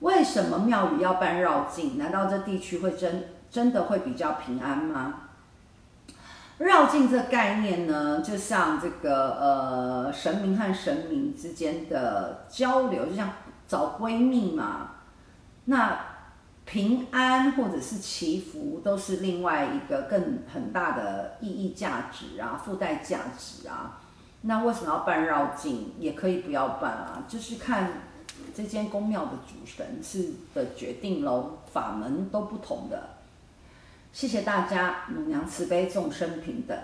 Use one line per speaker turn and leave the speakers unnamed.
为什么庙宇要办绕境？难道这地区会真真的会比较平安吗？绕境这概念呢，就像这个呃神明和神明之间的交流，就像找闺蜜嘛。那平安或者是祈福，都是另外一个更很大的意义价值啊，附带价值啊。那为什么要办绕境？也可以不要办啊，就是看这间宫庙的主神是的决定喽，法门都不同的。谢谢大家，母娘慈悲，众生平等。